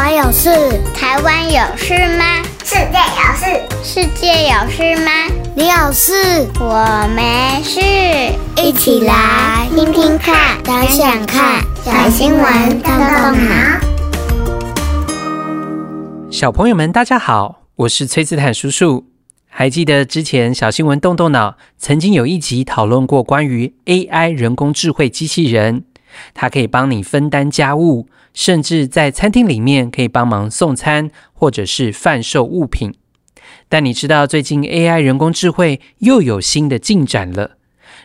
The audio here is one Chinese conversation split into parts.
我有事，台湾有事吗？世界有事，世界有事吗？你有事，我没事。一起来听听看，想想看，小新闻动动脑。小朋友们，大家好，我是崔斯坦叔叔。还记得之前小新闻动动脑曾经有一集讨论过关于 AI 人工智慧机器人，它可以帮你分担家务。甚至在餐厅里面可以帮忙送餐，或者是贩售物品。但你知道最近 AI 人工智慧又有新的进展了。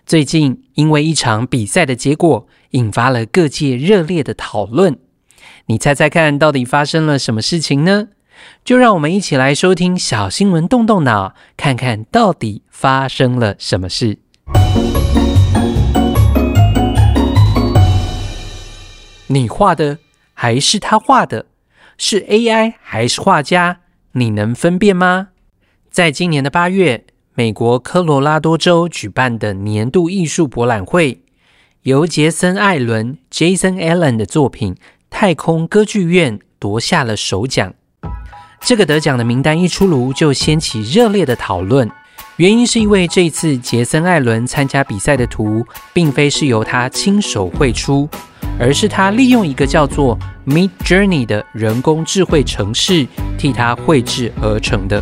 最近因为一场比赛的结果，引发了各界热烈的讨论。你猜猜看到底发生了什么事情呢？就让我们一起来收听小新闻，动动脑，看看到底发生了什么事。你画的？还是他画的？是 AI 还是画家？你能分辨吗？在今年的八月，美国科罗拉多州举办的年度艺术博览会，由杰森·艾伦 （Jason Allen） 的作品《太空歌剧院》夺下了首奖。这个得奖的名单一出炉，就掀起热烈的讨论。原因是因为这次杰森·艾伦参加比赛的图，并非是由他亲手绘出。而是他利用一个叫做 Midjourney 的人工智慧程式替他绘制而成的。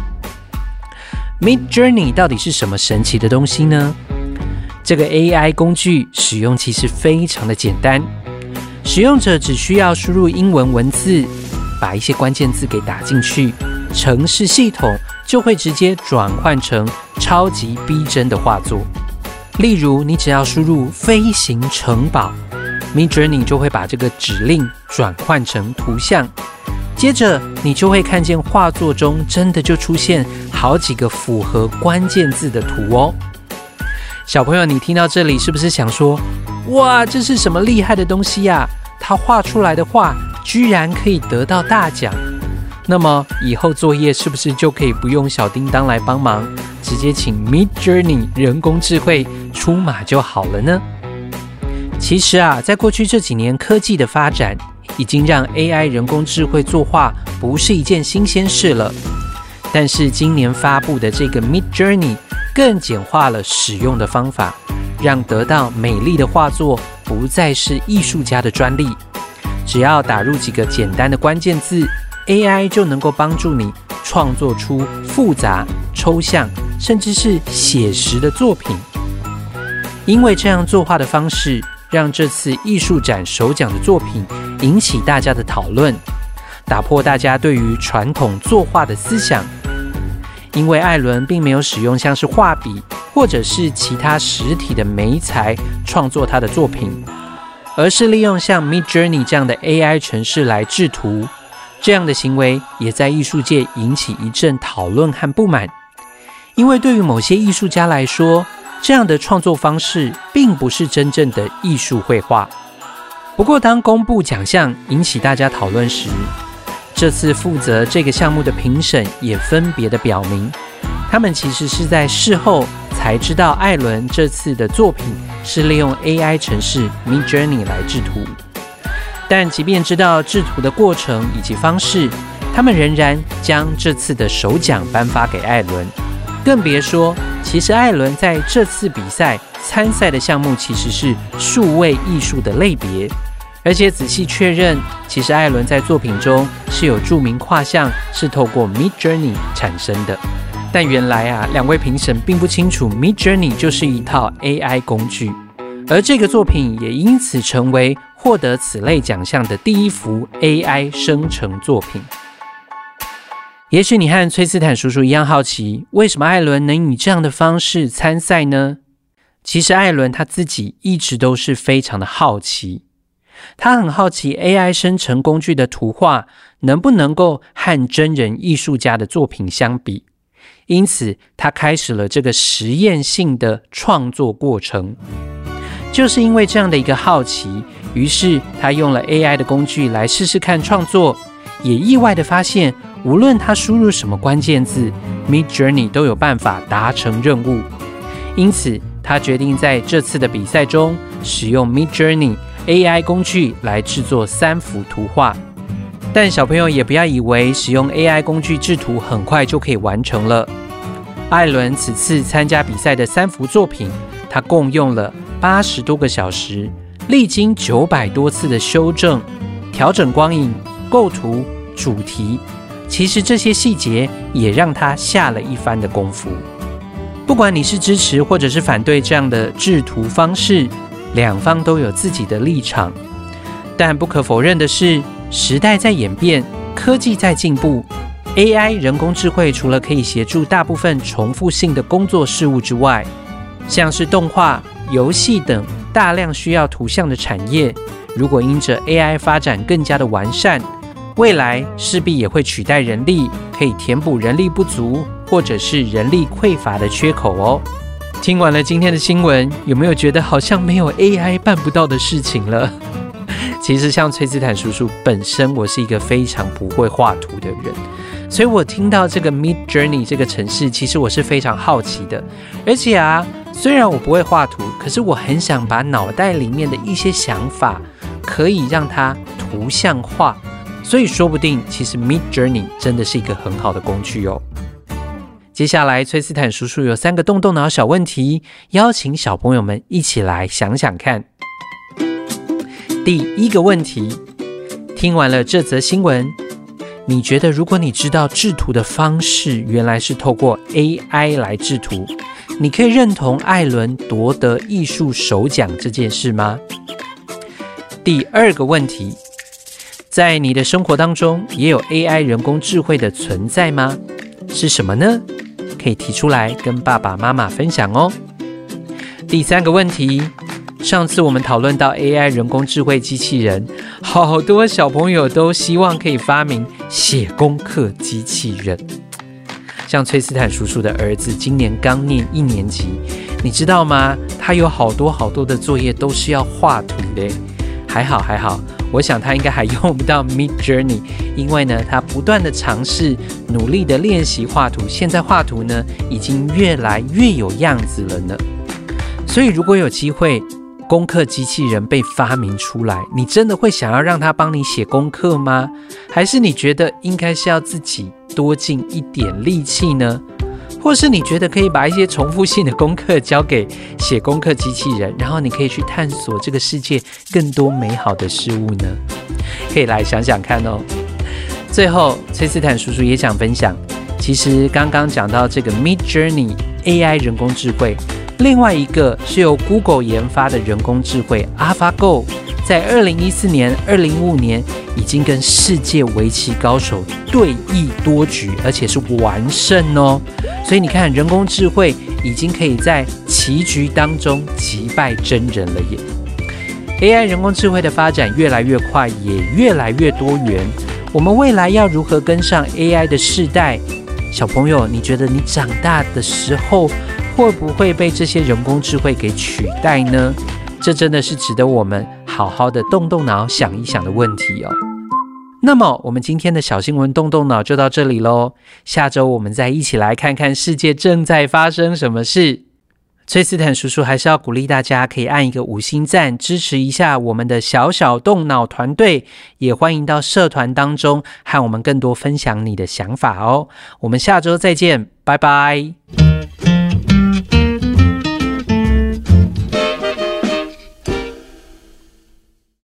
Midjourney 到底是什么神奇的东西呢？这个 AI 工具使用其实非常的简单，使用者只需要输入英文文字，把一些关键字给打进去，程式系统就会直接转换成超级逼真的画作。例如，你只要输入飞行城堡。Midjourney 就会把这个指令转换成图像，接着你就会看见画作中真的就出现好几个符合关键字的图哦。小朋友，你听到这里是不是想说：哇，这是什么厉害的东西呀？他画出来的画居然可以得到大奖？那么以后作业是不是就可以不用小叮当来帮忙，直接请 Midjourney 人工智慧出马就好了呢？其实啊，在过去这几年，科技的发展已经让 AI 人工智慧作画不是一件新鲜事了。但是今年发布的这个 Midjourney 更简化了使用的方法，让得到美丽的画作不再是艺术家的专利。只要打入几个简单的关键字，AI 就能够帮助你创作出复杂、抽象，甚至是写实的作品。因为这样作画的方式，让这次艺术展首奖的作品引起大家的讨论，打破大家对于传统作画的思想。因为艾伦并没有使用像是画笔或者是其他实体的媒材创作他的作品，而是利用像 Midjourney 这样的 AI 城市来制图。这样的行为也在艺术界引起一阵讨论和不满，因为对于某些艺术家来说，这样的创作方式并不是真正的艺术绘画。不过，当公布奖项引起大家讨论时，这次负责这个项目的评审也分别的表明，他们其实是在事后才知道艾伦这次的作品是利用 AI 程式 Midjourney 来制图。但即便知道制图的过程以及方式，他们仍然将这次的首奖颁发给艾伦。更别说，其实艾伦在这次比赛参赛的项目其实是数位艺术的类别，而且仔细确认，其实艾伦在作品中是有著名画像是透过 Midjourney 产生的。但原来啊，两位评审并不清楚 Midjourney 就是一套 AI 工具，而这个作品也因此成为获得此类奖项的第一幅 AI 生成作品。也许你和崔斯坦叔叔一样好奇，为什么艾伦能以这样的方式参赛呢？其实艾伦他自己一直都是非常的好奇，他很好奇 AI 生成工具的图画能不能够和真人艺术家的作品相比，因此他开始了这个实验性的创作过程。就是因为这样的一个好奇，于是他用了 AI 的工具来试试看创作，也意外的发现。无论他输入什么关键字，Midjourney 都有办法达成任务。因此，他决定在这次的比赛中使用 Midjourney AI 工具来制作三幅图画。但小朋友也不要以为使用 AI 工具制图很快就可以完成了。艾伦此次参加比赛的三幅作品，他共用了八十多个小时，历经九百多次的修正、调整光影、构图、主题。其实这些细节也让他下了一番的功夫。不管你是支持或者是反对这样的制图方式，两方都有自己的立场。但不可否认的是，时代在演变，科技在进步。AI 人工智慧除了可以协助大部分重复性的工作事务之外，像是动画、游戏等大量需要图像的产业，如果因着 AI 发展更加的完善，未来势必也会取代人力，可以填补人力不足或者是人力匮乏的缺口哦。听完了今天的新闻，有没有觉得好像没有 AI 办不到的事情了？其实，像崔斯坦叔叔本身，我是一个非常不会画图的人，所以我听到这个 Midjourney 这个城市，其实我是非常好奇的。而且啊，虽然我不会画图，可是我很想把脑袋里面的一些想法，可以让它图像化。所以说不定，其实 Midjourney 真的是一个很好的工具哦。接下来，崔斯坦叔叔有三个动动脑小问题，邀请小朋友们一起来想想看。第一个问题，听完了这则新闻，你觉得如果你知道制图的方式原来是透过 AI 来制图，你可以认同艾伦夺得艺术首奖这件事吗？第二个问题，在你的生活当中也有 AI 人工智慧的存在吗？是什么呢？可以提出来跟爸爸妈妈分享哦。第三个问题。上次我们讨论到 AI 人工智慧机器人，好多小朋友都希望可以发明写功课机器人。像崔斯坦叔叔的儿子今年刚念一年级，你知道吗？他有好多好多的作业都是要画图的。还好还好，我想他应该还用不到 Midjourney，因为呢，他不断的尝试，努力的练习画图，现在画图呢已经越来越有样子了呢。所以如果有机会，功课机器人被发明出来，你真的会想要让他帮你写功课吗？还是你觉得应该是要自己多尽一点力气呢？或是你觉得可以把一些重复性的功课交给写功课机器人，然后你可以去探索这个世界更多美好的事物呢？可以来想想看哦。最后，崔斯坦叔叔也想分享，其实刚刚讲到这个 Midjourney AI 人工智慧。另外一个是由 Google 研发的人工智慧 AlphaGo，在二零一四年、二零一五年已经跟世界围棋高手对弈多局，而且是完胜哦。所以你看，人工智慧已经可以在棋局当中击败真人了耶。AI 人工智慧的发展越来越快，也越来越多元。我们未来要如何跟上 AI 的世代？小朋友，你觉得你长大的时候，会不会被这些人工智慧给取代呢？这真的是值得我们好好的动动脑想一想的问题哦。那么，我们今天的小新闻动动脑就到这里喽。下周我们再一起来看看世界正在发生什么事。崔斯坦叔叔还是要鼓励大家，可以按一个五星赞，支持一下我们的小小动脑团队。也欢迎到社团当中和我们更多分享你的想法哦。我们下周再见，拜拜。